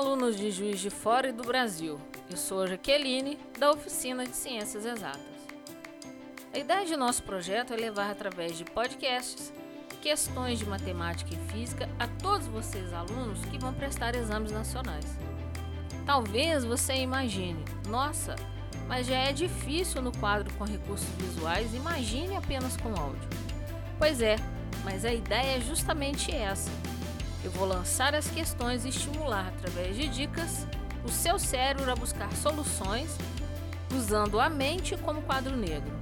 alunos de Juiz de Fora e do Brasil. Eu sou a Jaqueline, da Oficina de Ciências Exatas. A ideia de nosso projeto é levar através de podcasts questões de matemática e física a todos vocês alunos que vão prestar exames nacionais. Talvez você imagine, nossa, mas já é difícil no quadro com recursos visuais, imagine apenas com áudio. Pois é, mas a ideia é justamente essa eu vou lançar as questões e estimular, através de dicas, o seu cérebro a buscar soluções usando a mente como quadro negro.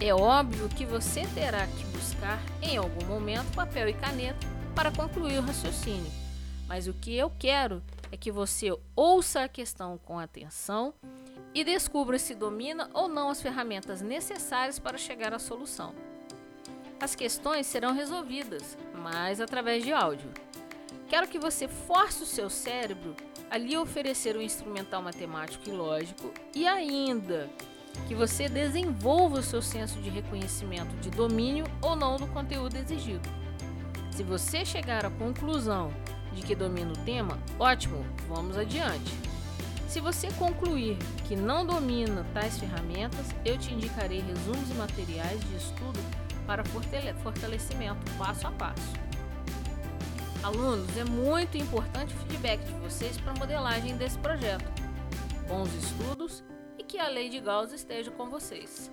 É óbvio que você terá que buscar, em algum momento, papel e caneta para concluir o raciocínio, mas o que eu quero é que você ouça a questão com atenção e descubra se domina ou não as ferramentas necessárias para chegar à solução. As questões serão resolvidas, mas através de áudio. Quero que você force o seu cérebro a lhe oferecer um instrumental matemático e lógico e ainda que você desenvolva o seu senso de reconhecimento de domínio ou não do conteúdo exigido. Se você chegar à conclusão de que domina o tema, ótimo, vamos adiante. Se você concluir que não domina tais ferramentas, eu te indicarei resumos e materiais de estudo para fortalecimento passo a passo. Alunos, é muito importante o feedback de vocês para a modelagem desse projeto. Bons estudos e que a lei de Gauss esteja com vocês.